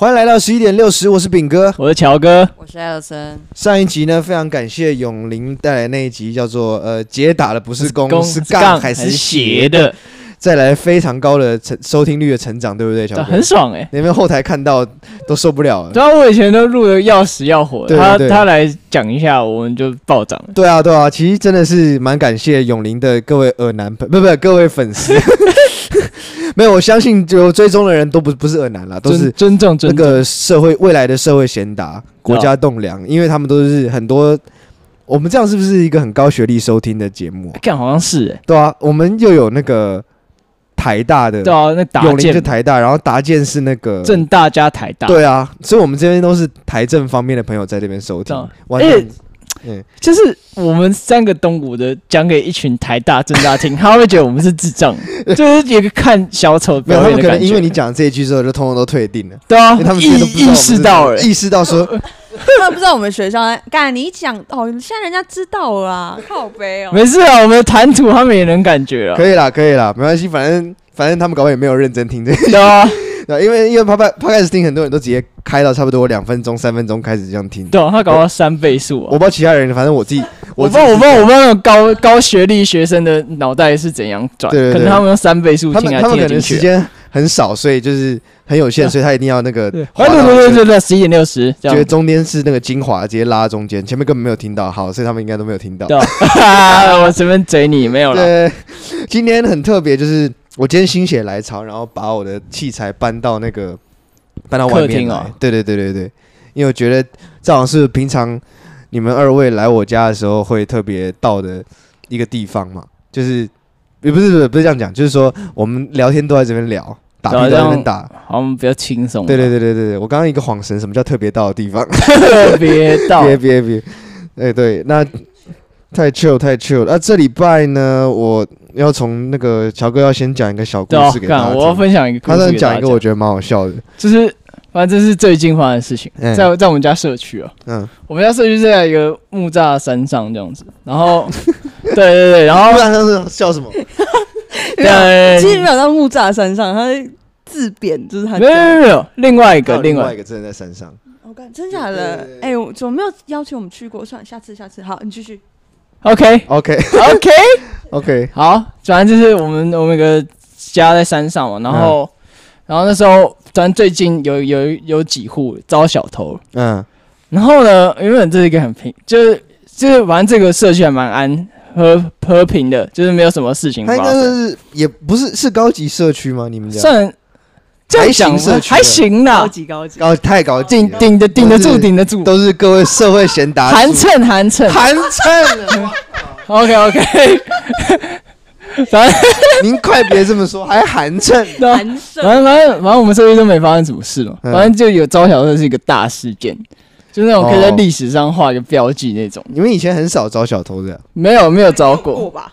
欢迎来到十一点六十，我是炳哥，我是乔哥，我是艾尔森。上一集呢，非常感谢永林带来那一集，叫做呃，解打的不是弓，是杠杠还是斜的，的，再来非常高的成收听率的成长，对不对？乔哥很爽哎、欸，那边后台看到都受不了了。对啊，我以前都录的要死要活，对对对，他他来讲一下，我们就暴涨。对啊，对啊，其实真的是蛮感谢永林的各位耳男朋，不不，各位粉丝。没有，我相信就追踪的人都不不是恶男啦，都是真正那个社会未来的社会贤达，国家栋梁，因为他们都是很多。我们这样是不是一个很高学历收听的节目？看好像是哎、欸，对啊，我们又有那个台大的，对啊，那达健是台大，然后达建是那个正大加台大，对啊，所以我们这边都是台政方面的朋友在这边收听，完全。嗯，就是我们三个东吴的讲给一群台大政大听，他会觉得我们是智障，就是一个看小丑表演的感觉。可能因为你讲这一句之后，就通通都退订了。对啊，他们意意识到了，意识到说，他们不知道我们学校。干，你讲哦，现在人家知道了啊，靠背哦。没事啊，我们的谈吐他们也能感觉了。可以啦，可以啦，没关系，反正反正他们搞不好也没有认真听这个。对啊。对，因为因为他他开始听，很多人都直接开到差不多两分钟、三分钟开始这样听。对，他搞到三倍速、啊。我不知道其他人，反正我自己，我不知道，我不知道，我不知道那种高高学历学生的脑袋是怎样转。对，可能他们用三倍速听来听，他们可能时间很少，所以就是很有限，所以他一定要那个。对对对对对，十一点六十，觉得中间是那个精华，直接拉中间，前面根本没有听到，好，所以他们应该都没有听到。对，我随便嘴你没有了。对，今天很特别，就是我今天心血来潮，然后把我的器材搬到那个。搬到外面来，哦、对对对对对，因为我觉得这好像是平常你们二位来我家的时候会特别到的一个地方嘛，就是也不是不是不是这样讲，就是说我们聊天都在这边聊，打都在这边打，好像比较轻松。对对对对对对，我刚刚一个恍神，什么叫特别到的地方？特别到，别别别，哎对，那太 chill 太 chill。那、啊、这礼拜呢，我。要从那个乔哥要先讲一个小故事给他，我要分享一个故事，他讲一个我觉得蛮好笑的，就是反正这是最近发生的事情，在在我们家社区啊，嗯，我们家社区是在一个木栅山上这样子，然后对对对，然后木栅山上是笑什么？对，其实没有到木栅山上，他自贬就是他没有没有没有，另外一个另外一个真的在山上，我看真假的，哎，我怎么没有邀请我们去过？算了，下次下次，好，你继续。OK OK OK OK，好，反正就是我们我们有个家在山上嘛，然后、嗯、然后那时候反正最近有有有几户遭小偷，嗯，然后呢，原本这是一个很平，就是就是反正这个社区还蛮安和和平的，就是没有什么事情发生。它应该是也不是是高级社区吗？你们家算。还行是还行啦，高级高级。高太高级，顶顶的顶得住顶得住，都是各位社会贤达，寒碜寒碜。寒碜。OK OK，反正 您快别这么说，还寒碜，寒碜。反正反正反正我们社区都没发生什么事嘛，反正就有招小偷是一个大事件，就那种可以在历史上画一个标记那种。你们以前很少招小偷的，没有没有招过吧？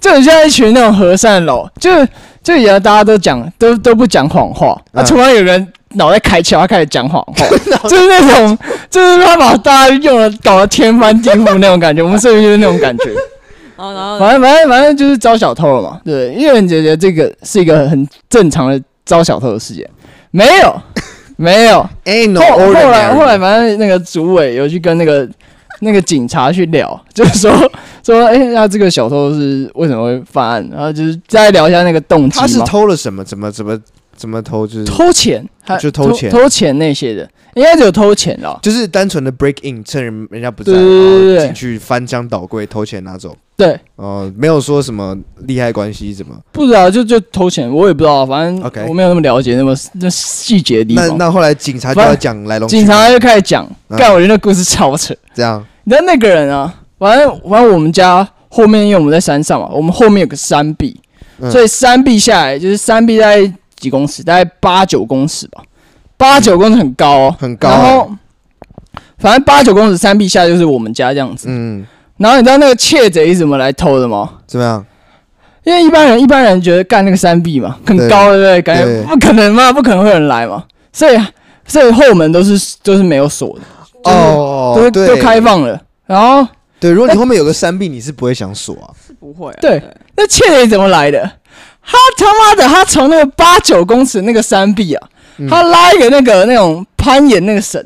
就很像一群那种和善佬，就是。就以前大家都讲都都不讲谎话，啊，突然有人脑袋开窍，他开始讲谎话，就是那种，就是他把大家用了搞得天翻地覆那种感觉。我们社会就是那种感觉。然后反正反正反正就是招小偷了嘛。对，因为觉得这个是一个很正常的招小偷的事件。没有，没有。哎，后后来后来反正那个主委有去跟那个。那个警察去聊，就是说说，哎、欸，那这个小偷是为什么会犯案？然后就是再聊一下那个动机。他是偷了什么？怎么怎么怎么偷？就是偷钱，就偷钱，偷钱那些的，应该只有偷钱了。就是单纯的 break in，趁人人家不在，进去翻箱倒柜偷钱拿走。对，哦、呃，没有说什么利害关系，怎么不知道？就就偷钱，我也不知道，反正 OK，我没有那么了解那么那细节的地方。那那后来警察就要讲来龙，警察就开始讲，干、嗯，我觉得那故事超扯。这样，你知道那个人啊，反正反正我们家后面，因为我们在山上嘛，我们后面有个山壁，嗯、所以山壁下来就是山壁大概几公尺，大概八九公尺吧，八九公尺很高，哦，很高。然后反正八九公尺山壁下就是我们家这样子。嗯。然后你知道那个窃贼是怎么来偷的吗？怎么样？因为一般人一般人觉得干那个山壁嘛很高，对不对？感觉不可能嘛，不可能会有人来嘛。所以所以后门都是都是没有锁的哦，都都开放了。然后对，如果你后面有个山壁，你是不会想锁啊？是不会。对，那窃贼怎么来的？他他妈的，他从那个八九公尺那个山壁啊，他拉一个那个那种攀岩那个绳，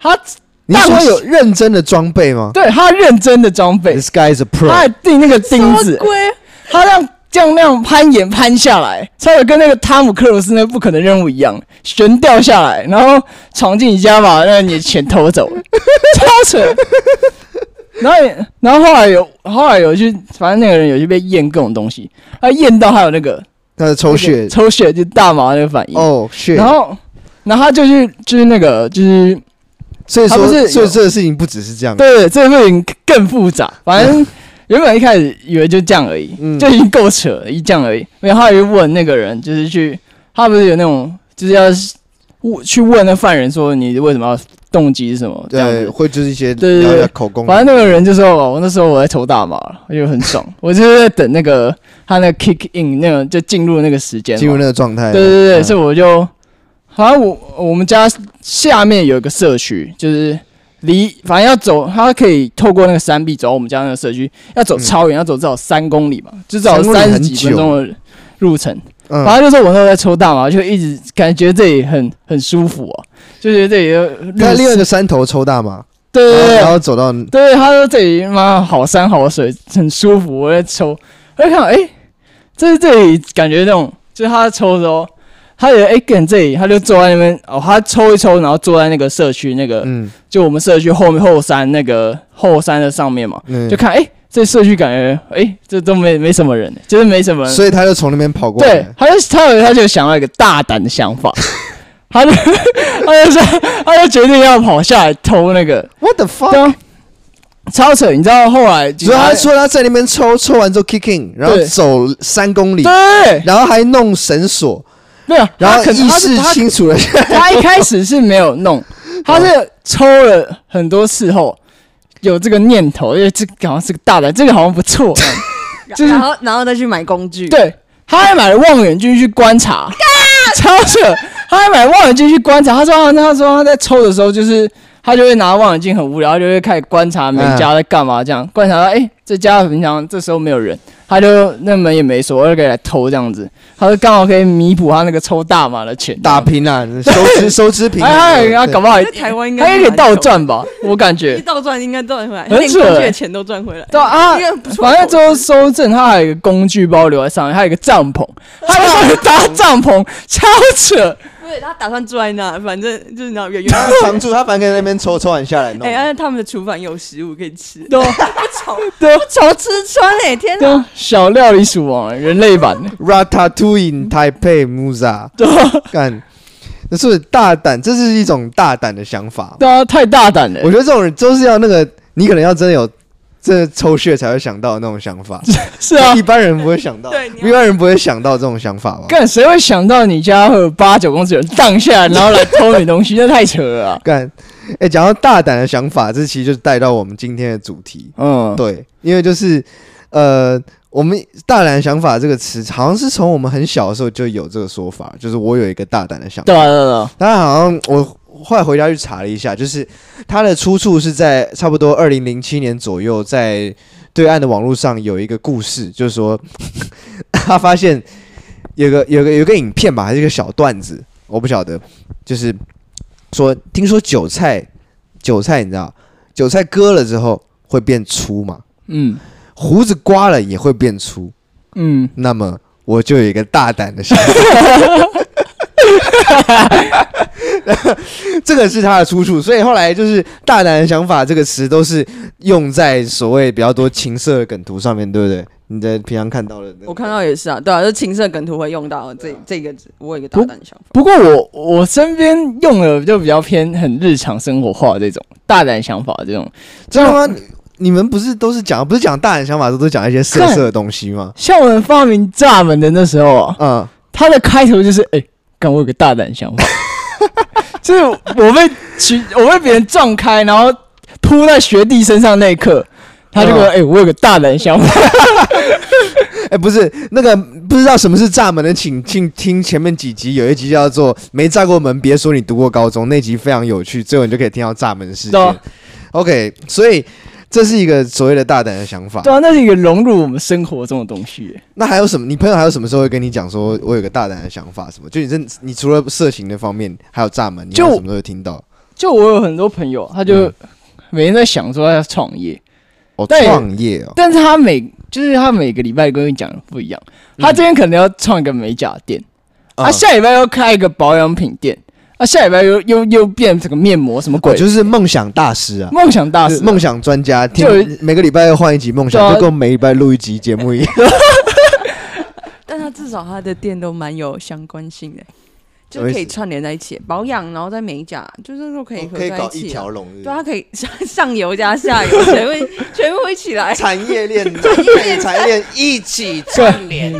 他你说有认真的装备吗？对，他认真的装备，This guy is a pro，他还钉那个钉子，他让。这样那样攀岩攀下来，差点跟那个汤姆克鲁斯那不可能任务一样，悬吊下来，然后闯进你家把那你的钱偷走，超扯。然后，然后后来有，后来有去，反正那个人有去被验各种东西，他验到还有那个他的抽血，抽血就大麻那个反应。哦，血。然后，然后他就去，就是那个，就是，所以说，所以这个事情不只是这样，对，这个事情更复杂，反正。原本一开始以为就这样而已，嗯、就已经够扯了，一这样而已。然后他又问那个人，就是去，他不是有那种，就是要问去问那犯人说，你为什么要动机是什么？这样子对，会就是一些对对对口供。反正那个人就说，我那时候我在抽大麻，我就很爽，我就是在等那个他那个 kick in 那个就进入那个时间，进入那个状态。对对对，嗯、所以我就，好像我我们家下面有一个社区，就是。离反正要走，他可以透过那个山壁走到我们家那个社区，要走超远，要走至少三公里嘛，就至少三十几分钟的路程。反正就是我那时候在抽大麻，就一直感觉这里很很舒服啊，就觉得这里在另外一个山头抽大麻，对对对，然后走到对，他说这里妈好山好水，很舒服。我在抽，我在看，哎，这这里感觉那种，就是他在抽的时候。他有哎，跟这里，他就坐在那边哦，他抽一抽，然后坐在那个社区那个，嗯，就我们社区后面后山那个后山的上面嘛，嗯，就看哎，这社区感觉哎，这都没没什么人，就是没什么人，所以他就从那边跑过来，对，他就他有他就想到一个大胆的想法，他就他就说他就决定要跑下来偷那个，What the fuck，超扯，你知道后来，所以他说他在那边抽抽完之后 kicking，然后走三公里，对，然后还弄绳索。没有，然后意识清楚了。他一开始是没有弄，他是 抽了很多次后有这个念头，因为这个好像是个大胆，这个好像不错。就是然后然后再去买工具，对，他还买了望远镜去观察，超扯！他还买望远镜去观察，他说他说他在抽的时候，就是他就会拿望远镜很无聊，就会开始观察每家在干嘛，这样观察到哎，这家平常这时候没有人。他就那门也没锁，我就可以来偷这样子。他就刚好可以弥补他那个抽大麻的钱，打平啊，收支 收支平。哎，他搞不好台湾应该他也可以倒赚吧？我感觉倒赚应该赚回来，很扯，的钱都赚回来。对啊，反正最后收证，他还有一个工具包留在上面，还有一个帐篷，他还有搭帐篷，超扯。对，他打算住在那，反正就是那远远常住，他反正在那边抽抽完下来弄。哎，而且他们的厨房有食物可以吃，都 不愁，不愁吃穿哎，天哪！小料理鼠王，人类版 Ratatouille Taipei Musa，对，干，那是不是大胆？这是一种大胆的想法。对啊，太大胆了。我觉得这种人就是要那个，你可能要真的有。这抽血才会想到那种想法，是啊，一般人不会想到，对，一般人不会想到这种想法吧？干，谁会想到你家会有八九公尺人荡下来，然后来偷你东西？那太扯了啊！干，哎，讲到大胆的想法，这其实就是带到我们今天的主题。嗯，对，因为就是呃，我们大胆的想法这个词，好像是从我们很小的时候就有这个说法，就是我有一个大胆的想法。对啊，对啊，当然好像我。后来回家去查了一下，就是它的出处是在差不多二零零七年左右，在对岸的网络上有一个故事，就是说 他发现有个有个有个影片吧，还是一个小段子，我不晓得，就是说听说韭菜韭菜你知道韭菜割了之后会变粗嘛？嗯，胡子刮了也会变粗，嗯，那么我就有一个大胆的想法。这个是他的出处，所以后来就是“大胆的想法”这个词都是用在所谓比较多情色的梗图上面，对不对？你在平常看到的，我看到也是啊，对啊，就情色梗图会用到这这个字。我有一个大胆的想法，不，不过我我身边用的就比较偏很日常生活化的这种大胆想法，这种知道吗？你们不是都是讲不是讲大胆想法，都是讲一些色色的东西吗？像我们发明炸门的那时候啊，嗯，它的开头就是哎。欸我有个大胆想法，就是我被其，我被别人撞开，然后扑在学弟身上那一刻，他就说：“哎、欸，我有个大胆想法。”哎，不是那个不知道什么是炸门的，请请听前面几集，有一集叫做“没炸过门，别说你读过高中”，那集非常有趣，最后你就可以听到炸门事件。OK，所以这是一个所谓的大胆的想法。对啊，那是一个融入我们生活中的东西。那还有什么？你朋友还有什么时候会跟你讲说，我有个大胆的想法？什么？就你这，你除了色情的方面，还有炸门，你有什么时候会听到？就我有很多朋友，他就每天在想说他要创业。哦，创业哦。但是他每就是他每个礼拜跟你讲的不一样。他今天可能要创一个美甲店，他下礼拜要开一个保养品店。啊，下礼拜又又又变成个面膜什么鬼？就是梦想大师啊，梦想大师，梦想专家，就每个礼拜要换一集梦想，就跟我每礼拜录一集节目一样。但他至少他的店都蛮有相关性的，就可以串联在一起，保养，然后在美甲，就是说可以合在一起，可以搞一条龙。对，他可以 上上游加下游，全部 全部一起来，产业链、产业链、产业链一起串联。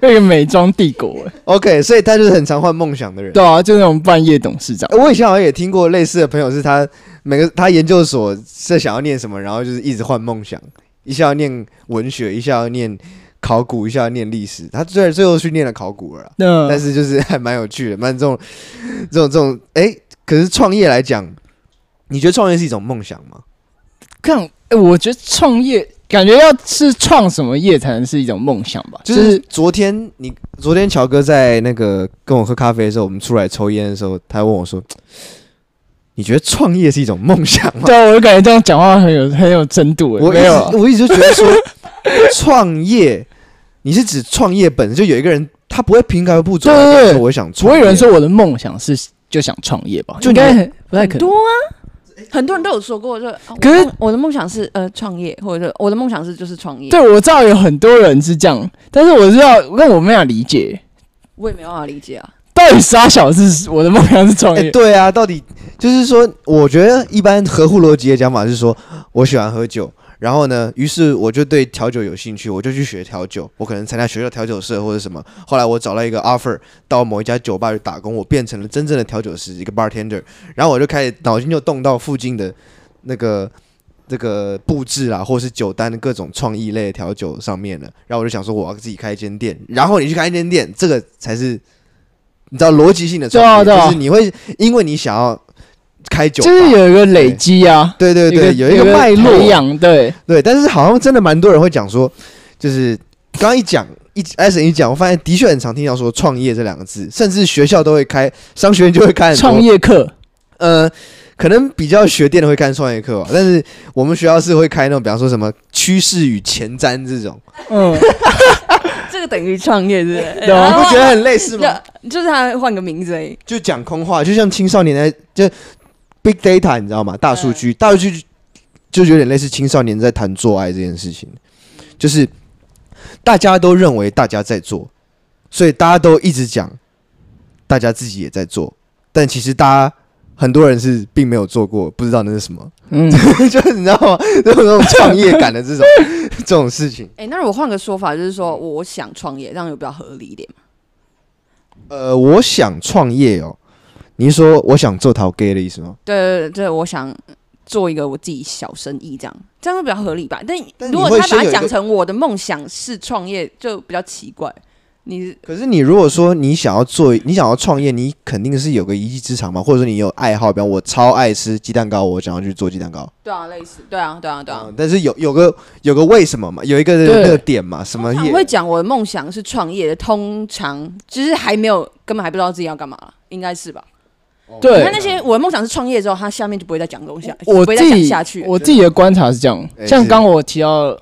那个美妆帝国，OK，所以他就是很常换梦想的人。对啊，就那种半夜董事长。我以前好像也听过类似的朋友，是他每个他研究所是想要念什么，然后就是一直换梦想，一下要念文学，一下要念考古，一下要念历史。他最最后去念了考古了，嗯，但是就是还蛮有趣的，蛮这种这种这种。哎、欸，可是创业来讲，你觉得创业是一种梦想吗？看，哎、欸，我觉得创业。感觉要是创什么业才能是一种梦想吧？就是昨天你昨天乔哥在那个跟我喝咖啡的时候，我们出来抽烟的时候，他问我说：“你觉得创业是一种梦想吗？”对，我就感觉这样讲话很有很有深度。我没有，我一直就觉得说，创业，你是指创业本身就有一个人他不会凭空不走。对对对，我想创业，不会有人说我的梦想是就想创业吧？就应该不太可能。多啊。很多人都有说过，就可是我的梦想是呃创业，或者是我的梦想是就是创业。对，我知道有很多人是这样，但是我知道，那我没法理解，我也没办法理解啊。到底沙小是我的梦想是创业？欸，对啊，到底就是说，我觉得一般合乎逻辑的讲法是说，我喜欢喝酒。然后呢，于是我就对调酒有兴趣，我就去学调酒。我可能参加学校调酒社或者什么。后来我找到一个 offer，到某一家酒吧去打工，我变成了真正的调酒师，一个 bartender。然后我就开始脑筋就动到附近的那个这个布置啊，或是酒单的各种创意类的调酒上面了。然后我就想说，我要自己开一间店。然后你去开一间店，这个才是你知道逻辑性的创业，就是你会因为你想要。开酒就是有一个累积啊，对对对，有一个脉络，对对。但是好像真的蛮多人会讲说，就是刚刚一讲一艾森一讲，我发现的确很常听到说创业这两个字，甚至学校都会开，商学院就会开创业课。呃，可能比较学店的会开创业课吧，但是我们学校是会开那种，比方说什么趋势与前瞻这种。嗯，这个等于创业，是不是？对，你不觉得很类似吗？就是他换个名字而已，就讲空话，就像青少年的就。Big data，你知道吗？大数据，大数据就有点类似青少年在谈做爱这件事情，就是大家都认为大家在做，所以大家都一直讲，大家自己也在做，但其实大家很多人是并没有做过，不知道那是什么。嗯，就是你知道吗？有那种创业感的这种 这种事情。哎、欸，那我换个说法，就是说我想创业，这样有比较合理一点吗？呃，我想创业哦。你是说我想做陶 gay 的意思吗？对对对，我想做一个我自己小生意，这样这样会比较合理吧？但如果他把它讲成我的梦想是创业，就比较奇怪。你可是你如果说你想要做，你想要创业，你肯定是有个一技之长嘛，或者说你有爱好，比方我超爱吃鸡蛋糕，我想要去做鸡蛋糕。对啊，类似，对啊，对啊，对啊。嗯、但是有有个有个为什么嘛？有一个那个点嘛？什么？我会讲我的梦想是创业的，通常其实还没有，根本还不知道自己要干嘛了，应该是吧？对，你看那些我的梦想是创业之后，他下面就不会再讲东西了。我自己下去，我自己的观察是这样，像刚我提到，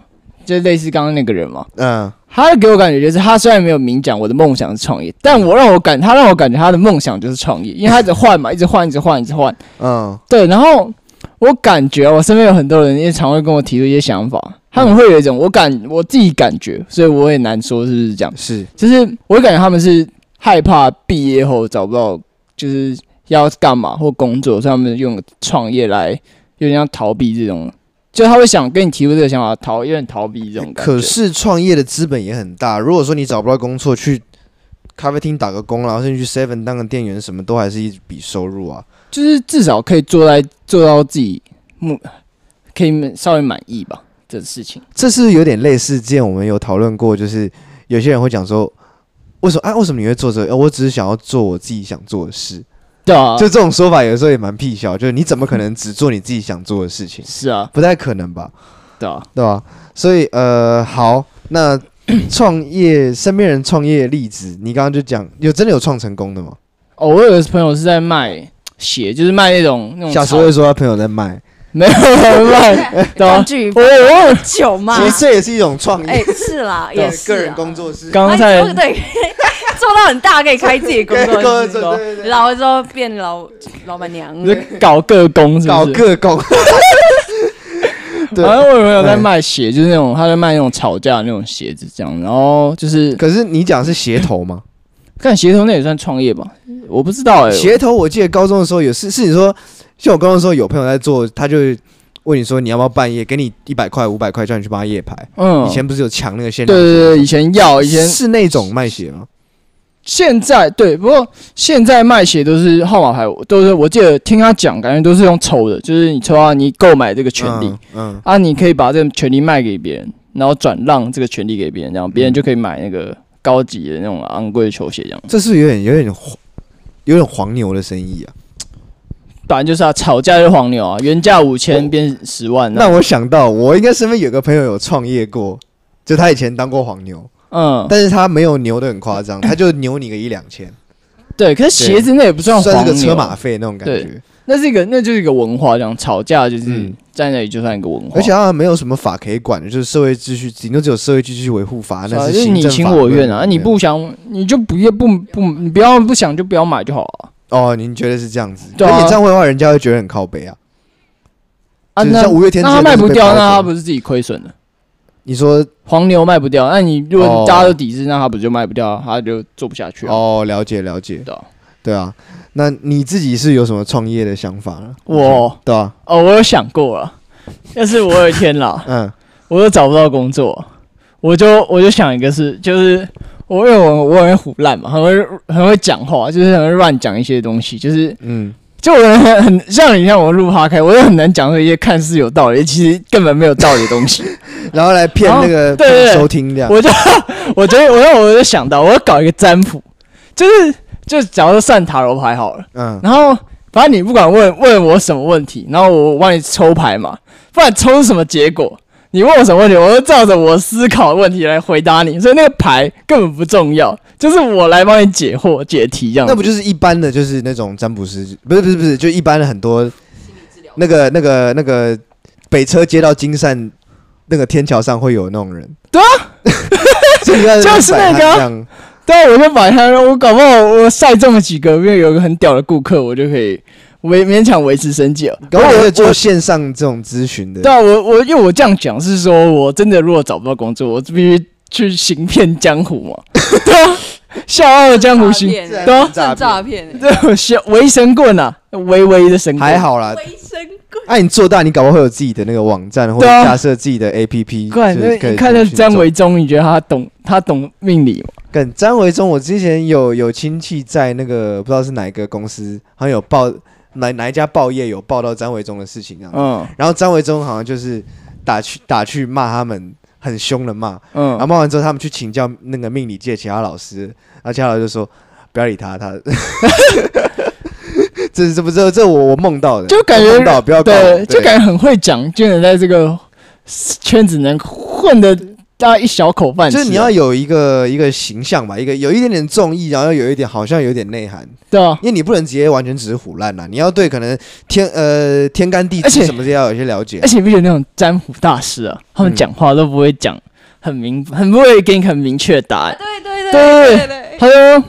就类似刚刚那个人嘛，嗯，他给我感觉就是他虽然没有明讲我的梦想是创业，但我让我感他让我感觉他的梦想就是创业，因为他一直换嘛，一直换，一直换，一直换，嗯，对。然后我感觉我身边有很多人也常会跟我提出一些想法，他们会有一种我感我自己感觉，所以我也难说是不是这样，是，就是我感觉他们是害怕毕业后找不到，就是。要干嘛或工作，所以他们用创业来有点像逃避这种，就他会想跟你提出这个想法，逃有点逃避这种感觉。可是创业的资本也很大，如果说你找不到工作，去咖啡厅打个工，然后甚至去 Seven 当个店员，什么都还是一笔收入啊。就是至少可以做在做到自己目，可以稍微满意吧。这事情，这是有点类似之前我们有讨论过，就是有些人会讲说，为什么啊？为什么你会做这个？我只是想要做我自己想做的事。对啊，就这种说法有时候也蛮屁笑，就是你怎么可能只做你自己想做的事情？是啊，不太可能吧？对啊，对吧？所以呃，好，那创业身边人创业的例子，你刚刚就讲有真的有创成功的吗？哦，我有个朋友是在卖鞋，就是卖那种那种。小时候会说他朋友在卖。没有卖，玩具，我我酒嘛，其实这也是一种创业，哎，是啦，也是个人工作室。刚才对，做到很大，可以开自己工作室。老了之后变老老板娘，搞个工，搞个工。反正我有朋友在卖鞋，就是那种他在卖那种吵架的那种鞋子，这样。然后就是，可是你讲是鞋头吗？看鞋头那也算创业吧？我不知道哎。鞋头，我记得高中的时候有是是你说。像我刚刚说，有朋友在做，他就问你说，你要不要半夜给你一百块、五百块，叫你去帮他夜排。嗯，以前不是有抢那个限量？对对对，以前要，以前是那种卖鞋吗？现在对，不过现在卖鞋都是号码牌，都是我记得听他讲，感觉都是用抽的，就是你抽到你购买这个权利，嗯，嗯啊，你可以把这个权利卖给别人，然后转让这个权利给别人，这样别人就可以买那个高级的那种昂贵的球鞋，这样。这是有点有点黄，有点黄牛的生意啊。反正就是啊，吵架就是黄牛啊，原价五千变十万。那我想到，我应该身边有个朋友有创业过，就他以前当过黄牛，嗯，但是他没有牛的很夸张，他就牛你个一两千。对，可是鞋子那也不算算是个车马费那种感觉。那是一个，那就是一个文化，这样吵架就是在那里就算一个文化。而且他没有什么法可以管的，就是社会秩序，顶多只有社会秩序维护法，那是你情我愿啊。你不想，你就不要不不，你不要不想就不要买就好了。哦，您觉得是这样子？对，演唱会的话，人家会觉得很靠北啊。啊，那五月天那他卖不掉，那他不是自己亏损了？你说黄牛卖不掉，那你如果大家都抵制，那他不就卖不掉，他就做不下去了。哦，了解了解。对对啊，那你自己是有什么创业的想法呢？我，对啊，哦，我有想过了。要是我有一天啦，嗯，我又找不到工作，我就我就想一个事，就是。我因为我我很胡烂嘛，很会很会讲话，就是很会乱讲一些东西，就是嗯，就我很很像你像我录哈开，我也很难讲出一些看似有道理，其实根本没有道理的东西，然后来骗那个 对对收听这样。我就 我觉得我让我就想到，我要搞一个占卜，就是就假如说算塔罗牌好了，嗯，然后反正你不管问问我什么问题，然后我帮你抽牌嘛，不管抽出什么结果。你问我什么问题，我就照着我思考的问题来回答你，所以那个牌根本不重要，就是我来帮你解惑、解题这样。那不就是一般的，就是那种占卜师？不是不是不是，就一般的很多那个那个那个北车接到金山那个天桥上会有那种人。对啊，就是那个。对啊，我就摆摊，我搞不好我晒中了几个，因为有一个很屌的顾客，我就可以。维勉强维持生计哦，然后我会做线上这种咨询的。对啊，我我因为我这样讲是说，我真的如果找不到工作，我必须去行骗江湖嘛。对啊，笑傲的江湖行，对啊，诈骗，对，小维生棍啊，微微的神棍还好啦。维生棍，哎，你做大，你搞不好会有自己的那个网站，或者架设自己的 APP。怪，那你看那张维忠，你觉得他懂他懂命理吗？跟张维忠，我之前有有亲戚在那个不知道是哪一个公司，好像有报。哪哪一家报业有报道张维忠的事情啊？嗯，然后张维忠好像就是打去打去骂他们，很凶的骂。嗯，然后骂完之后，他们去请教那个命理界其他老师，然后其他老师就说不要理他，他。这是这不这这我我梦到的，就感觉到不要对，对就感觉很会讲，就能在这个圈子能混的。大一小口饭，就是你要有一个一个形象吧，一个有一点点综艺，然后有一点好像有点内涵，对啊，因为你不能直接完全只是唬烂呐，你要对可能天呃天干地支什么的要有一些了解，而且不有那种占卜大师啊，他们讲话都不会讲很明，很不会给你很明确的答案，对对对对。对，他说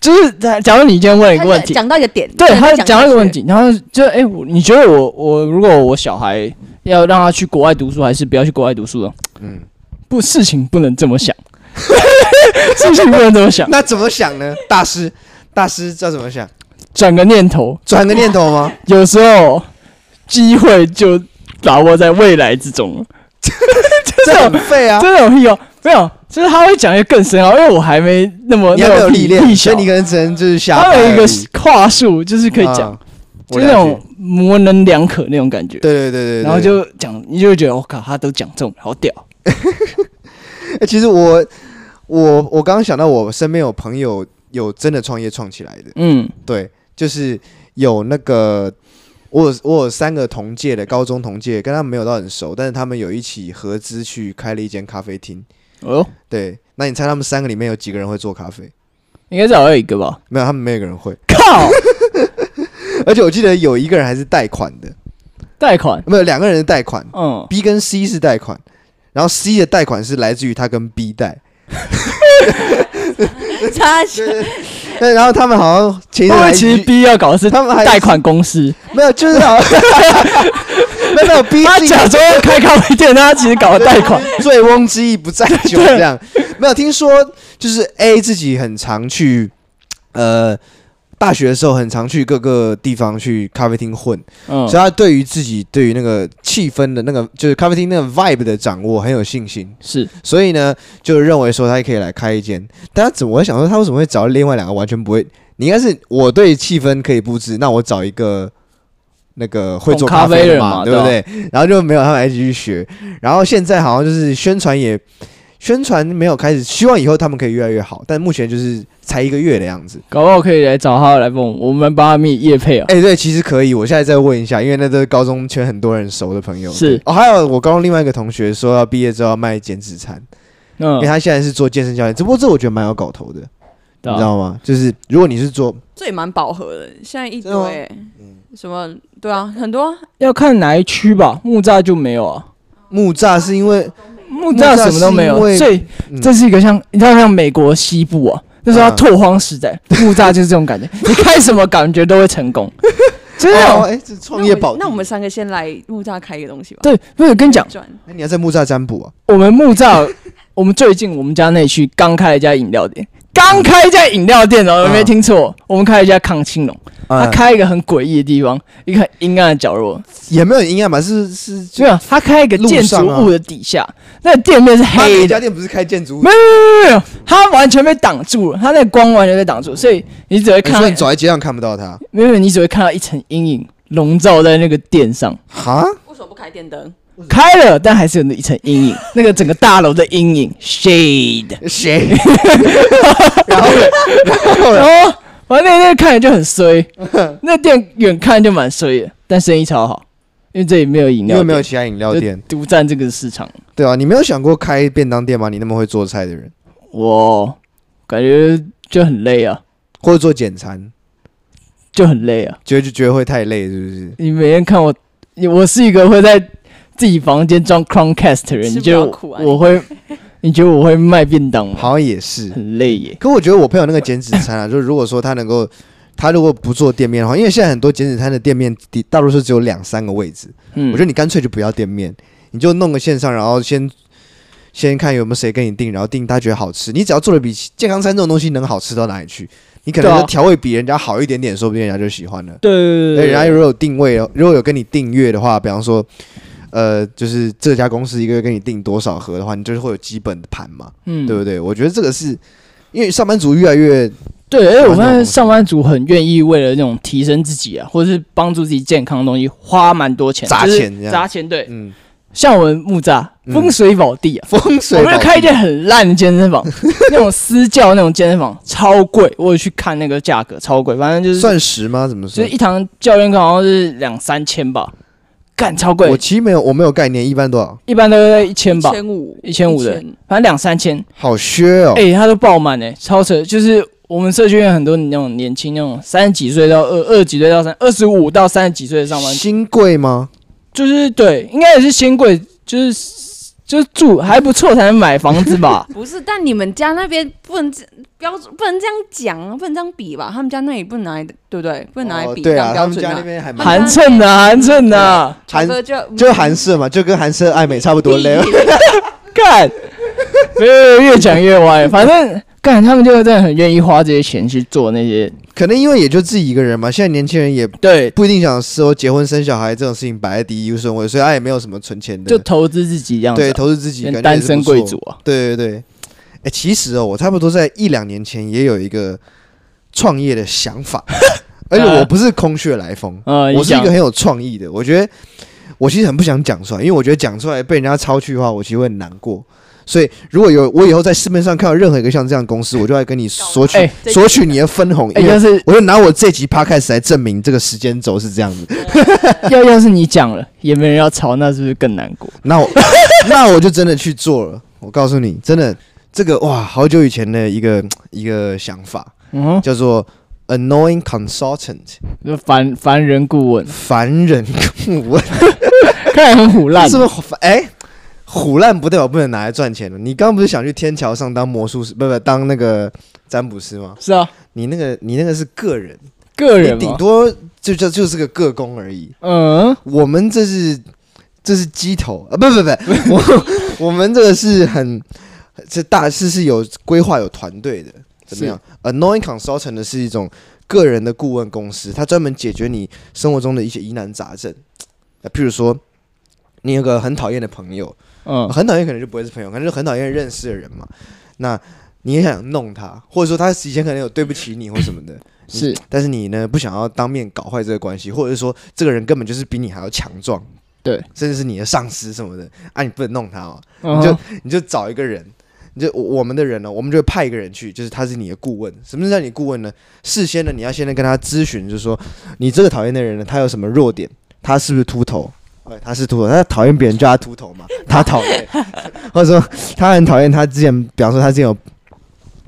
就是假如你今天问一个问题，讲到一个点，对他讲到一个问题，然后就哎，你觉得我我如果我小孩要让他去国外读书，还是不要去国外读书了？嗯。不，事情不能这么想，事情不能这么想。那怎么想呢？大师，大师知道怎么想？转个念头，转个念头吗？有时候机会就把握在未来之中。这很废啊！真的有屁哦，没有，就是他会讲一个更深奥，因为我还没那么你还没有历练，所以你可能只能就是想。他有一个话术，就是可以讲，就是那种模棱两可那种感觉。对对对对，然后就讲，你就会觉得我靠，他都讲中，好屌。哎，其实我我我刚刚想到，我身边有朋友有真的创业创起来的，嗯，对，就是有那个我有我有三个同届的高中同届，跟他们没有到很熟，但是他们有一起合资去开了一间咖啡厅。哦，对，那你猜他们三个里面有几个人会做咖啡？应该只有一个吧？没有，他们没有一个人会。靠！而且我记得有一个人还是贷款的，贷款没有两个人的贷款。嗯，B 跟 C 是贷款，然后 C 的贷款是来自于他跟 B 贷。差钱。对，然后他们好像其实其实 B 要搞的是他们还贷款公司，没有，就是好像 没有 B 他假装开咖啡店，他其实搞了贷款，醉翁之意不在酒这样。没有听说，就是 A 自己很常去，呃。大学的时候很常去各个地方去咖啡厅混，嗯，所以他对于自己对于那个气氛的那个就是咖啡厅那个 vibe 的掌握很有信心，是，所以呢就认为说他可以来开一间。但他怎么会想说他为什么会找另外两个完全不会？你应该是我对气氛可以布置，那我找一个那个会做咖啡的嘛，对不对？然后就没有他们一起去学，然后现在好像就是宣传也。宣传没有开始，希望以后他们可以越来越好，但目前就是才一个月的样子。搞不好可以来找他来帮我们帮他们业配啊。哎、欸，对，其实可以。我现在再问一下，因为那都是高中圈很多人熟的朋友。是哦，还有我高中另外一个同学说要毕业之后要卖减脂餐，嗯，因为他现在是做健身教练。只不过这我觉得蛮有搞头的，嗯、你知道吗？就是如果你是做，这也蛮饱和的。现在一堆，嗯，什么？对啊，很多要看哪一区吧。木栅就没有啊。木栅是因为。木栅什么都没有，所以这是一个像你知道像美国西部啊，那时候拓荒时代，木栅就是这种感觉，你开什么感觉都会成功，真的。哎，这创业宝。那我们三个先来木栅开一个东西吧。对，不是跟你讲，那你要在木栅占卜啊？我们木栅，我们最近我们家那区刚开了一家饮料店，刚开一家饮料店哦，有没有听错？我们开了一家康青龙。他开一个很诡异的地方，一个很阴暗的角落，也没有很阴暗吧？是是，没有。他开一个建筑物的底下，那个店面是黑的。家店不是开建筑物？没有没有没有，他完全被挡住了，他那个光完全被挡住，所以你只会看到。你走在街上看不到他。没有，你只会看到一层阴影笼罩在那个店上。哈？为什么不开电灯？开了，但还是有那一层阴影，那个整个大楼的阴影，shade shade。然后，然后。我那天看着就很衰，那店远看就蛮衰的，但生意超好，因为这里没有饮料，因为没有其他饮料店独占这个市场。对啊，你没有想过开便当店吗？你那么会做菜的人，我感觉就很累啊，或者做简餐就很累啊，觉得就觉得会太累，是不是？你每天看我，我是一个会在自己房间装 Chromecast 的人，你觉得我会？你觉得我会卖便当吗？好像也是，很累耶。可我觉得我朋友那个减脂餐啊，就是如果说他能够，他如果不做店面的话，因为现在很多减脂餐的店面大多数只有两三个位置。嗯，我觉得你干脆就不要店面，你就弄个线上，然后先先看有没有谁跟你订，然后订他觉得好吃。你只要做的比健康餐这种东西能好吃到哪里去，你可能调味比人家好一点点，说不定人家就喜欢了。对对对，人家如果有定位，如果有跟你订阅的话，比方说。呃，就是这家公司一个月给你订多少盒的话，你就是会有基本的盘嘛，嗯，对不对？我觉得这个是因为上班族越来越对，而且我发现上班族很愿意为了那种提升自己啊，或者是帮助自己健康的东西，花蛮多钱，砸钱，砸钱，对，嗯，像我们木栅风水宝地啊，风水，我们开一间很烂的健身房，那种私教那种健身房超贵，我有去看那个价格超贵，反正就是算十吗？怎么说？就是一堂教练课好像是两三千吧。干超贵，我其实没有，我没有概念，一般多少？一般都在一千吧，一千五，一千五的，反正两三千，好削哦。哎，他都爆满哎，超扯。就是我们社区有很多那种年轻那种三十几岁到二二十几岁到三二十五到三十几岁的上班族。新贵吗？就是对，应该也是新贵，就是。就住还不错才能买房子吧？不是，但你们家那边不能标准，不能这样讲，不能这样比吧？他们家那里不能拿来，对不对？不能拿来比。对啊，他们家那边还寒碜的，寒碜的，韩就就韩式嘛，就跟韩式爱美差不多嘞。看，没有越讲越歪，反正。干，他们就真的很愿意花这些钱去做那些，可能因为也就自己一个人嘛。现在年轻人也对，不一定想说结婚生小孩这种事情摆在第一顺位，所以他也没有什么存钱的，就投资自己这样子。对，投资自己，跟单身贵族啊。对对对，哎、欸，其实哦，我差不多在一两年前也有一个创业的想法，而且我不是空穴来风，呃、我是一个很有创意的。我觉得我其实很不想讲出来，因为我觉得讲出来被人家抄去的话，我其实会很难过。所以如果有我以后在市面上看到任何一个像这样的公司，我就来跟你索取、欸、索取你的分红。哎、欸，要是我就拿我这集 podcast 来证明这个时间轴是这样子。要要是你讲了，也没人要吵，那是不是更难过？那我 那我就真的去做了。我告诉你，真的这个哇，好久以前的一个一个想法，嗯，叫做 annoying consultant，就烦烦人顾问，烦人顾问。看来很虎烂，是不是？哎、欸，唬烂不代表不能拿来赚钱的。你刚刚不是想去天桥上当魔术师，不不，当那个占卜师吗？是啊，你那个你那个是个人，个人顶多就就就是个个工而已。嗯，我们这是这是鸡头啊，不不不，我我们这个是很这大事是有规划有团队的，怎么样？Annoying consultant 的是一种个人的顾问公司，它专门解决你生活中的一些疑难杂症，啊，譬如说。你有个很讨厌的朋友，嗯，很讨厌可能就不会是朋友，可能就很讨厌认识的人嘛。那你也想弄他，或者说他以前可能有对不起你或什么的，是。但是你呢，不想要当面搞坏这个关系，或者是说这个人根本就是比你还要强壮，对，甚至是你的上司什么的，啊，你不能弄他哦，嗯、你就你就找一个人，你就我们的人呢，我们就会派一个人去，就是他是你的顾问。什么叫你顾问呢？事先呢，你要先来跟他咨询，就是说你这个讨厌的人呢，他有什么弱点，他是不是秃头？对，他是秃头，他讨厌别人叫他秃头嘛，他讨厌，或者说他很讨厌他之前，比方说他之前有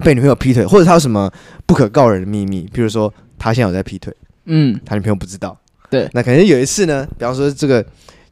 被女朋友劈腿，或者他有什么不可告人的秘密，比如说他现在有在劈腿，嗯，他女朋友不知道，对，那可能有一次呢，比方说这个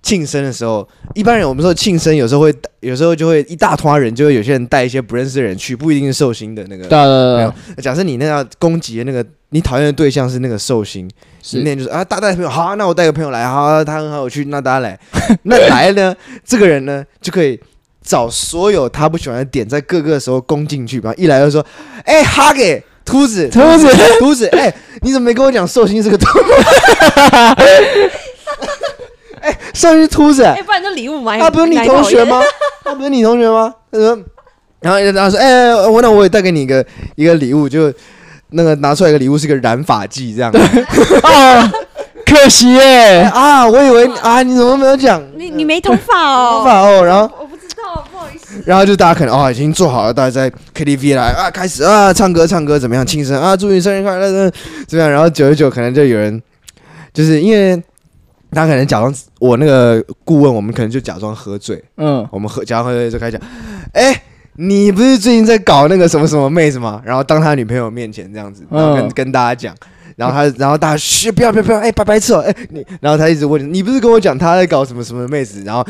庆生的时候，一般人我们说庆生有时候会，有时候就会一大团人，就会有些人带一些不认识的人去，不一定是寿星的那个，对对对，假设你那要攻击的那个你讨厌的对象是那个寿星。今天就是啊，大带朋友好、啊，那我带个朋友来，好、啊，他很好有趣，那大家来，那来呢，这个人呢就可以找所有他不喜欢的点，在各个时候攻进去，吧。一来就说，哎、欸，哈给秃子，秃子，秃子，哎、欸，你怎么没跟我讲寿星是个秃？哎、欸，寿星是秃子，哎、欸，不然就礼物买他不是你同学吗？他 不是你同学吗？他说，然后然后说，哎、欸，我那我也带给你一个一个礼物，就。那个拿出来一个礼物是个染发剂，这样啊，可惜耶啊！我以为啊，你怎么没有讲？你你没头发哦，头发哦，然后我不知道，不好意思。然后就大家可能哦，已经做好了，大家在 KTV 来啊，开始啊，唱歌唱歌怎么样？庆生啊，祝你生日快乐，怎么样？然后久而久，可能就有人就是因为他可能假装我那个顾问，我们可能就假装喝醉，嗯，我们喝假装喝醉就开始讲，哎。你不是最近在搞那个什么什么妹子吗？然后当他女朋友面前这样子，然后跟、嗯、跟大家讲，然后他然后大家嘘，不要不要不要，哎、欸，白白痴哦，哎、欸、你，然后他一直问你，你不是跟我讲他在搞什么什么妹子？然后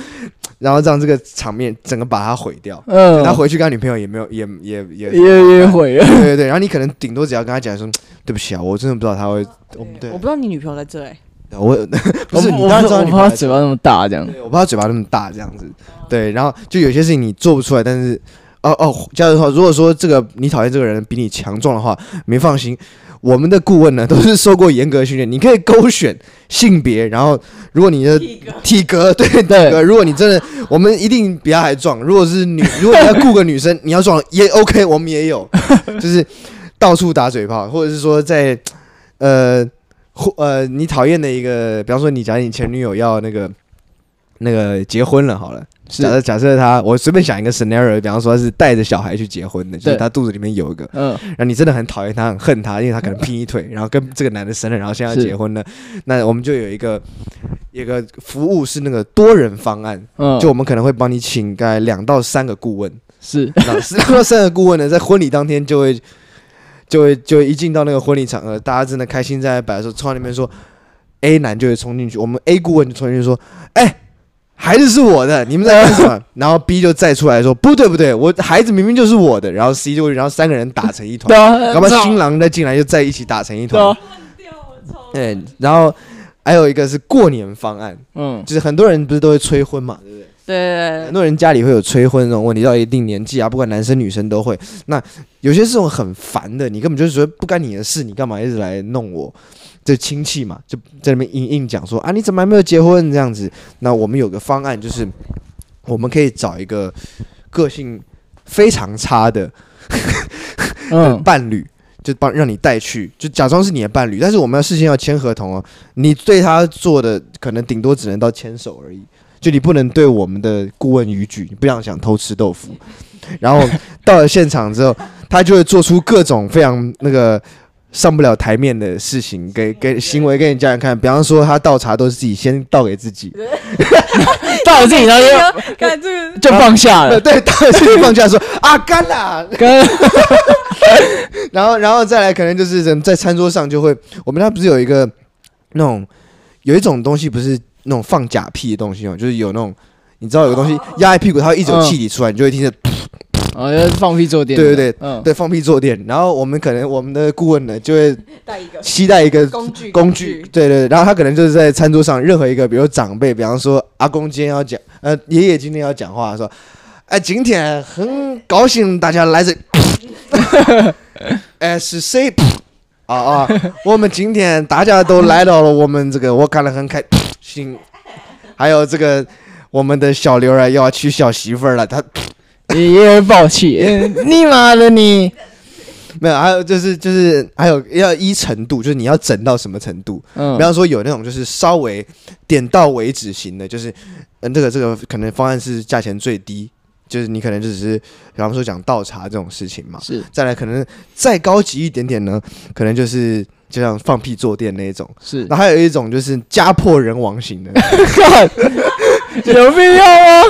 然后让这个场面整个把他毁掉。嗯，他回去跟他女朋友也没有也也也也也毁了。对对对，然后你可能顶多只要跟他讲说，对不起啊，我真的不知道他会。对，对我不知道你女朋友在这哎。我 不是你当然知道，你怕他嘴巴那么大这样。我怕他嘴巴那么大这样子。对，然后就有些事情你做不出来，但是。哦哦，这样的话，如果说这个你讨厌这个人比你强壮的话，没放心，我们的顾问呢都是受过严格训练，你可以勾选性别，然后如果你的体格，体格对对，对，如果你真的，我们一定比他还壮。如果是女，如果你要雇个女生，你要壮也 OK，我们也有，就是到处打嘴炮，或者是说在呃或呃你讨厌的一个，比方说你假如你前女友要那个那个结婚了，好了。假设假设他，我随便想一个 scenario，比方说他是带着小孩去结婚的，就是他肚子里面有一个，嗯，然后你真的很讨厌他，很恨他，因为他可能劈腿，然后跟这个男的生了，然后现在要结婚了，那我们就有一个一个服务是那个多人方案，嗯，就我们可能会帮你请个两到三个顾问，是，两到三个顾问呢，在婚礼当天就会就会就一进到那个婚礼场合，大家真的开心在摆的时候，冲到那边说，A 男就会冲进去，我们 A 顾问就冲进去说，哎、欸。孩子是我的，你们在干什么？然后 B 就再出来说不对不对，我孩子明明就是我的。然后 C 就然后三个人打成一团，然后新郎再进来就在一起打成一团。对，然后还有一个是过年方案，嗯，就是很多人不是都会催婚嘛，对不对？对，很多人家里会有催婚这种问题，到一定年纪啊，不管男生女生都会。那有些这种很烦的，你根本就是说不干你的事，你干嘛一直来弄我？这亲戚嘛，就在那边硬硬讲说啊，你怎么还没有结婚这样子？那我们有个方案，就是我们可以找一个个性非常差的 伴侣，就帮让你带去，就假装是你的伴侣，但是我们要事先要签合同哦。你对他做的可能顶多只能到牵手而已，就你不能对我们的顾问逾矩，你不想想偷吃豆腐。然后到了现场之后，他就会做出各种非常那个上不了台面的事情，给给行为给你家人看。比方说，他倒茶都是自己先倒给自己，倒给自己，然后就看这个就放下了。对，倒给自己放下说 啊干了，干。然后，然后再来，可能就是人在餐桌上就会，我们那不是有一个那种有一种东西，不是那种放假屁的东西哦，就是有那种你知道有个东西压在屁股，它会一直有气体出来，你就会听着。哦，要放屁坐垫。对对对，嗯，对，放屁坐垫。然后我们可能我们的顾问呢，就会带一个，携带一个工具，工具。对对，然后他可能就是在餐桌上，任何一个，比如长辈，比方说阿公今天要讲，呃，爷爷今天要讲话，说，哎，今天很高兴大家来这。哎，是谁？啊啊！我们今天大家都来到了我们这个，我看了很开心。还有这个，我们的小刘啊，又要娶小媳妇儿了。他也抱歉，你妈的你！没有，还有就是就是还有要依程度，就是你要整到什么程度？嗯，比方说有那种就是稍微点到为止型的，就是嗯，这个这个可能方案是价钱最低。就是你可能就只是，比方说讲倒茶这种事情嘛，是。再来可能再高级一点点呢，可能就是就像放屁坐垫那一种，是。然后还有一种就是家破人亡型的，有必要吗？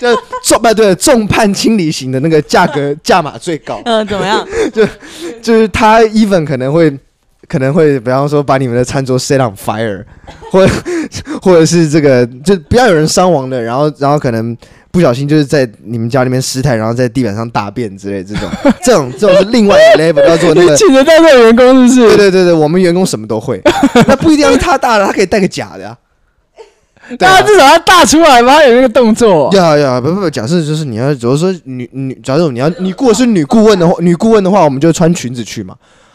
就重不对，众叛亲离型的那个价格 价码最高。嗯，怎么样？就就是他 even 可能会可能会，比方说把你们的餐桌 set on fire，或或者是这个就不要有人伤亡的，然后然后可能。不小心就是在你们家里面失态，然后在地板上大便之类这种，这种这种是另外一个 level 要做那个。请得到这个员工是不是？对对对对，我们员工什么都会，那不一定要是他大的，他可以带个假的呀。大家至少要大出来吧，他有那个动作。要要不不不，假设就是你要，假如说女女，假如你要你如果是女顾问的话，女顾问的话，我们就穿裙子去嘛。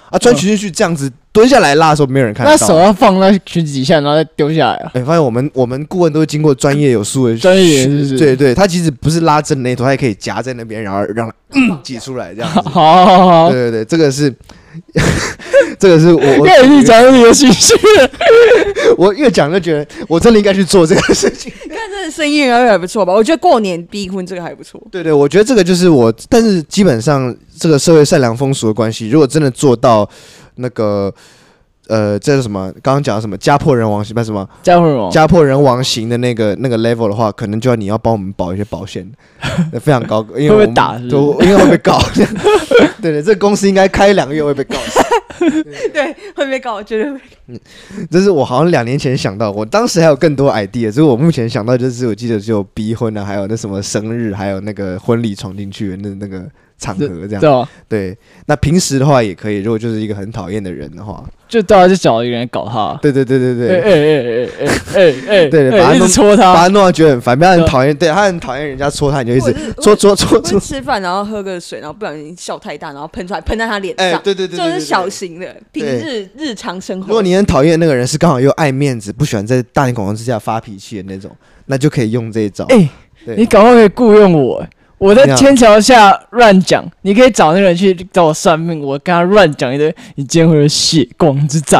啊，穿裙子去这样子蹲下来拉的时候，没有人看到。那手要放在裙子底下，然后再丢下来啊。哎，发现我们我们顾问都是经过专业有素的专业人士。对对，他其实不是拉正那头，他也可以夹在那边，然后让嗯 挤出来这样子。好好好。对对对，这个是，这个是我。越讲越你的心虚。我越讲就觉得，我真的应该去做这个事情。你看，这个生意应该还不错吧？我觉得过年逼婚这个还不错。对对，我觉得这个就是我，但是基本上这个社会善良风俗的关系，如果真的做到。那个，呃，这是什么？刚刚讲的什么家破人亡型？什么家破人亡？家破人亡型的那个那个 level 的话，可能就要你要帮我们保一些保险，非常高，因为会被打，都因为会被告。对对，这公司应该开两个月会被告。对，会被告，绝对会。嗯，这是我好像两年前想到，我当时还有更多 idea，所以我目前想到就是，我记得只有逼婚啊，还有那什么生日，还有那个婚礼闯进去的那那个。场合这样，对，对，那平时的话也可以。如果就是一个很讨厌的人的话，就大家就找一个人搞他。对对对对对，哎哎哎哎哎哎，对，把他弄戳他，把他弄到觉得很烦，不要很讨厌。对他很讨厌人家戳他，你就一直戳戳戳戳。吃饭然后喝个水，然后不小心笑太大，然后喷出来喷在他脸上。哎，对对对，就是小型的平日日常生活。如果你很讨厌那个人，是刚好又爱面子，不喜欢在大庭广众之下发脾气的那种，那就可以用这一招。哎，你赶快可以雇佣我。我在天桥下乱讲，你可以找那个人去找我算命。我跟他乱讲一堆，你今天会有血光之灾。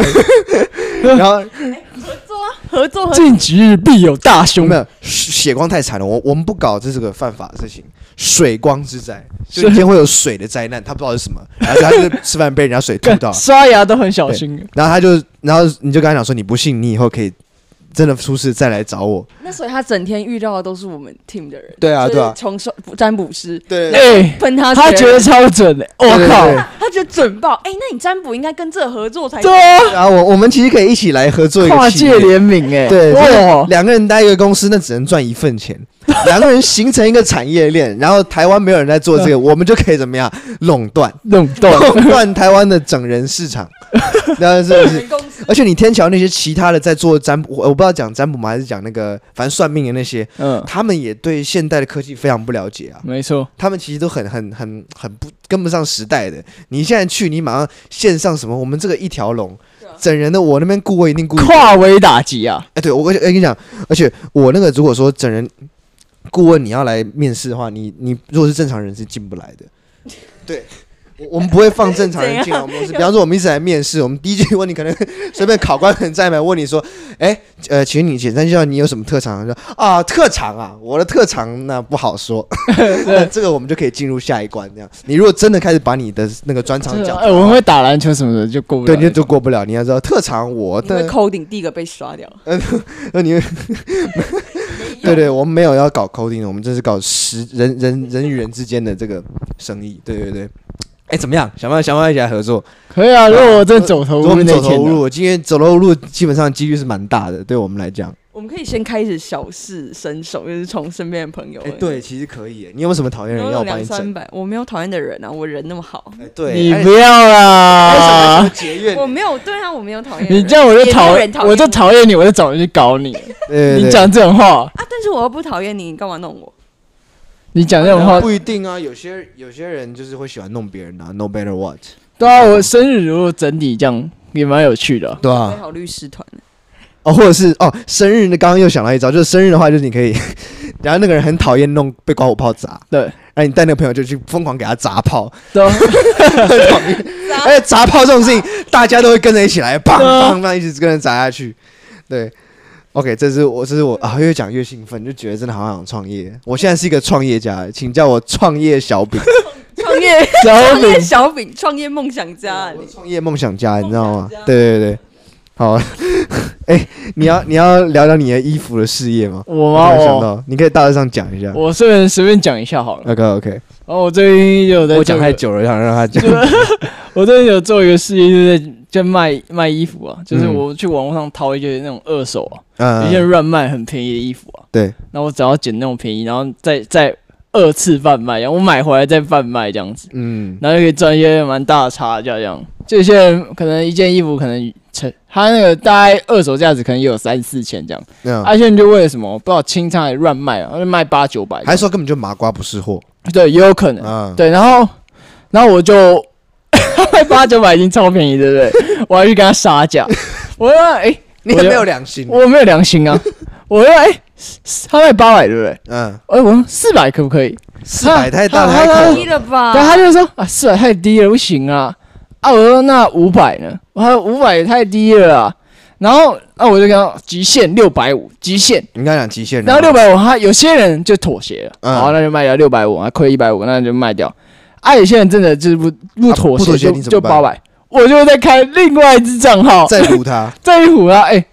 然后合作啊，合作，近几日必有大凶。没有血光太惨了，我我们不搞这是个犯法的事情。水光之灾，就今天会有水的灾难，他不知道是什么，然后他就吃饭被人家水吐到，刷牙都很小心。然后他就，然后你就跟他讲说，你不信，你以后可以。真的出事再来找我，那所以他整天遇到的都是我们 team 的人。对啊，对啊，从占卜师，对，哎，喷他，他觉得超准的，我靠，他觉得准爆，哎，那你占卜应该跟这合作才对啊。然后我我们其实可以一起来合作一个跨界联名，哎，对，两个人待一个公司，那只能赚一份钱。两个人形成一个产业链，然后台湾没有人在做这个，我们就可以怎么样垄断？垄断，垄断台湾的整人市场。然后是不是？而且你天桥那些其他的在做占卜，我我不知道讲占卜吗，还是讲那个反正算命的那些，嗯，他们也对现代的科技非常不了解啊。没错，他们其实都很很很很不跟不上时代的。你现在去，你马上线上什么？我们这个一条龙整人的，我那边顾问一定顾跨围打击啊！哎，对我，我跟你讲，而且我那个如果说整人。顾问，你要来面试的话，你你如果是正常人是进不来的。对，我们不会放正常人进来。我们是，比方说我们一直来面试，我们第一句问你，可能 随便考官可能在没问你说，哎，呃，请你简单介绍你有什么特长？说啊，特长啊，我的特长那不好说。那这个我们就可以进入下一关。这样，你如果真的开始把你的那个专长讲，哎，我们会打篮球什么的就过不了，对，你就过不了。你要知道特长，我的 coding 第一个被刷掉。嗯，那你。对对，我们没有要搞 coding 的，我们这是搞实人人人与人之间的这个生意。对对对，哎，怎么样？想办法想办法一起来合作？可以啊，如果我真走投无路，走投无路，今天走投无路，基本上几率是蛮大的，对我们来讲。我们可以先开始小试身手，就是从身边的朋友。哎，对，其实可以。你有没有什么讨厌人要帮你整？我没有讨厌的人啊，我人那么好。哎，对，你不要啦。我没有，对啊，我没有讨厌。你这样我就讨厌，我就讨厌你，我就找人去搞你。你讲这种话啊？但是我又不讨厌你，你干嘛弄我？你讲这种话不一定啊。有些有些人就是会喜欢弄别人啊。No matter what。对啊，我生日如果整体这样也蛮有趣的，对啊。好律师团。哦，或者是哦，生日那刚刚又想到一招，就是生日的话，就是你可以，然后那个人很讨厌弄被刮火炮砸，对，然后你带那个朋友就去疯狂给他砸炮，对，很讨厌，而且砸炮这种事情，大家都会跟着一起来，砰砰砰，一直跟着砸下去，对，OK，这是我，这是我啊，越讲越兴奋，就觉得真的好想创业，我现在是一个创业家，请叫我创业小饼，创业 小饼，小饼，创业梦想家，创业梦想家，你知道吗？对对对。好，哎，你要你要聊聊你的衣服的事业吗？我吗？我想到，你可以大致上讲一下。我随便随便讲一下好了。OK OK。然后我最近有在，我讲太久了，想让他讲。我最近有做一个事业，就是在在卖卖衣服啊，就是我去网络上淘一些那种二手啊，一些乱卖很便宜的衣服啊。对。那我只要捡那种便宜，然后再再二次贩卖，然后我买回来再贩卖这样子。嗯。然后就可以赚一些蛮大的差价这样。这些人可能一件衣服可能成。他那个大概二手价值可能也有三四千这样，嗯，而且就为了什么不知道清仓还乱卖啊，就卖八九百，还说根本就麻瓜不是货，对，也有可能，嗯，对，然后然后我就卖八九百已经超便宜，对不对？我还去跟他杀价，我说哎，欸、你有没有良心？我没有良心啊！我说哎、欸，他卖八百，对不对？嗯，哎，我说四百可不可以？四百太大太低了吧？对，他就说啊，四百太低了，不行啊。啊，我说那五百呢？我说五百也太低了啊。然后啊，我就跟他极限六百五，极限。你刚才讲极限。然后六百五，他有些人就妥协了，好，那就卖掉六百五，啊亏一百五，那就卖掉。啊，有些人真的就是不不妥协，就就八百。我就再开另外一支账号，再唬他，再唬他。哎，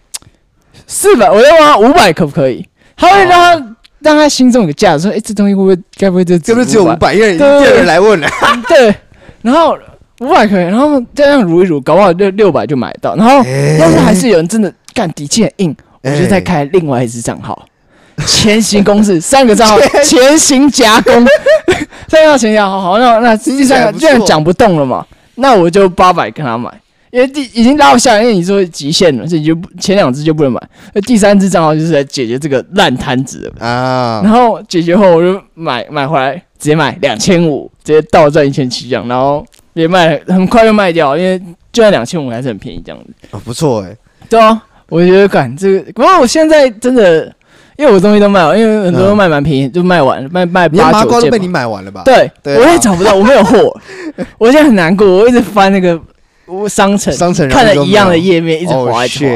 四百，我要问他五百可不可以？他会让他让他心中有个价，说，哎，这东西会不会该不会这？是不是只有五百？因为第二人来问了。对，然后。五百可以，然后这样撸一撸，搞不好六六百就买到。然后，要是还是有人真的干底气很硬，我就再开另外一支账号，前行公式三个账号，前行夹攻，三个前行好好，那那第三个这样讲不动了嘛？那我就八百跟他买，因为第已经拉不下来，因为你说极限了，所以就不前两支就不能买。那第三支账号就是来解决这个烂摊子啊。然后解决后，我就买买回来，直接买两千五，直接倒赚一千七这样，然后。也卖很快就卖掉，因为就在两千五还是很便宜这样子。哦，不错哎。对啊，我觉得干这个，不过我现在真的，因为我东西都卖完，因为很多都卖蛮便宜，就卖完，卖卖八九件。都被你买完了吧？对，我也找不到，我没有货，我现在很难过，我一直翻那个商城，商城看了一样的页面，一直滑一滑。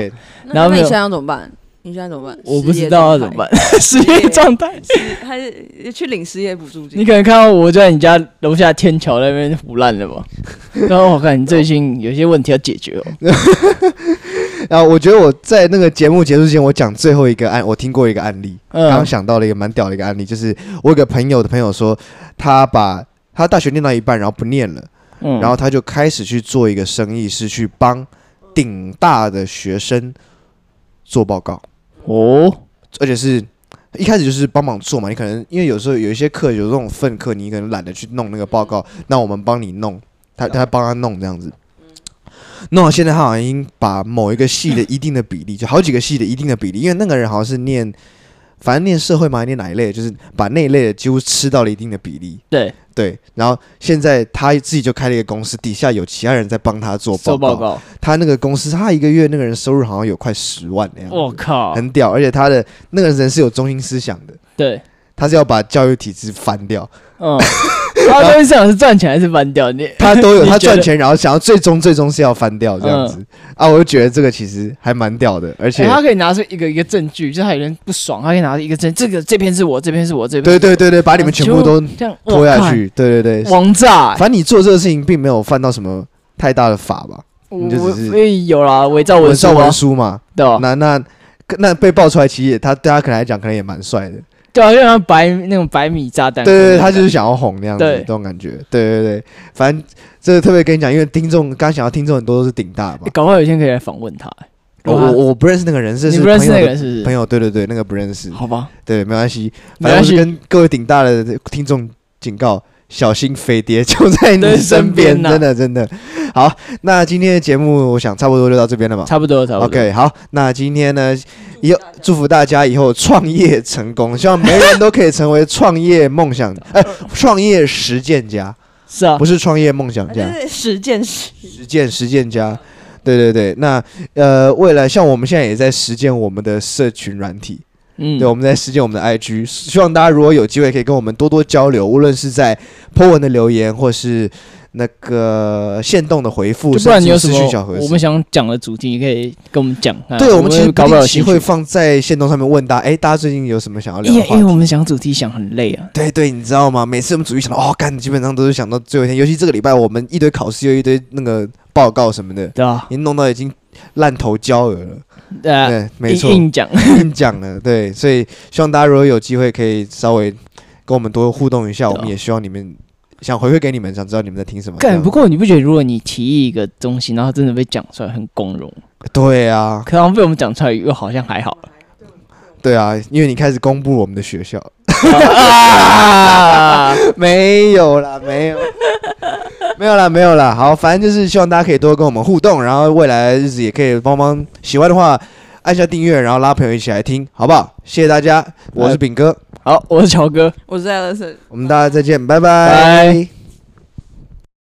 然后你现在要怎么办？你现在怎么办？我不知道要怎么办，失业状态，还是去领失业补助金？你可能看到我在你家楼下天桥那边腐烂了吧？然后我看你最近有些问题要解决哦。然后我觉得我在那个节目结束之前，我讲最后一个案，我听过一个案例，刚刚想到了一个蛮屌的一个案例，就是我有个朋友的朋友说，他把他大学念到一半，然后不念了，然后他就开始去做一个生意，是去帮顶大的学生做报告。哦，而且是一开始就是帮忙做嘛，你可能因为有时候有一些课有这种份课，你可能懒得去弄那个报告，那我们帮你弄，他他帮他弄这样子，弄到现在他好像已经把某一个系的一定的比例，就好几个系的一定的比例，因为那个人好像是念。反正念社会嘛，念哪一类，就是把那一类的几乎吃到了一定的比例。对对，然后现在他自己就开了一个公司，底下有其他人在帮他做报告。报告他那个公司，他一个月那个人收入好像有快十万那样。我靠，很屌！而且他的那个人是有中心思想的。对，他是要把教育体制翻掉。嗯，他东西是想是赚钱还是翻掉？你 他都有，他赚钱，然后想要最终最终是要翻掉这样子、嗯、啊！我就觉得这个其实还蛮屌的，而且、欸、他可以拿出一个一个证据，就是他有人不爽，他可以拿出一个证，这个这篇是我，这篇是我，这篇对对对对，把你们全部都拖下去，对对对，王炸、欸！反正你做这个事情并没有犯到什么太大的法吧？你就只是有啦，伪造文书文书嘛，对吧？那那那被爆出来，其实他对他可能来讲，可能也蛮帅的。对啊，就像白那种白米炸弹。对对对，他就是想要哄那样子，这种感觉。对对对，反正这个特别跟你讲，因为听众刚想要听众很多都是顶大嘛，搞不好有一天可以来访问他。我我我不认识那个人，是你不认识那个人是朋友？对对对，那个不认识。好吧，对，没关系，没关系跟各位顶大的听众警告，小心飞碟就在你身边，真的真的。好，那今天的节目我想差不多就到这边了吧？差不多，差不多。OK，好，那今天呢，以后祝福大家以后创业成功，希望每个人都可以成为创业梦想，哎，创业实践家。是啊，不是创业梦想家，实践实实践实践家。对对对，那呃，未来像我们现在也在实践我们的社群软体，嗯，对，我们在实践我们的 IG，希望大家如果有机会可以跟我们多多交流，无论是在 po 文的留言或是。那个线动的回复，不然你有什么我们想讲的主题，你可以跟我们讲。对，我们其实搞不好会放在线动上面问大家，哎，大家最近有什么想要聊的？因为我们想主题想很累啊。对对，你知道吗？每次我们主题想到哦，干，基本上都是想到最后一天，尤其这个礼拜我们一堆考试，又一堆那个报告什么的，对啊，已经弄到已经烂头焦额了。对，没错，硬讲 硬讲了。对，所以希望大家如果有机会，可以稍微跟我们多互动一下。我们也希望你们。想回馈给你们，想知道你们在听什么。不过你不觉得，如果你提议一个东西，然后真的被讲出来，很光荣？对啊，可能被我们讲出来，又好像还好。对啊，因为你开始公布我们的学校。啊、没有啦，没有，没有啦，没有啦。好，反正就是希望大家可以多跟我们互动，然后未来的日子也可以帮帮。喜欢的话，按下订阅，然后拉朋友一起来听，好不好？谢谢大家，我是炳哥。好，我是乔哥，我是艾乐森，我们大家再见，拜拜。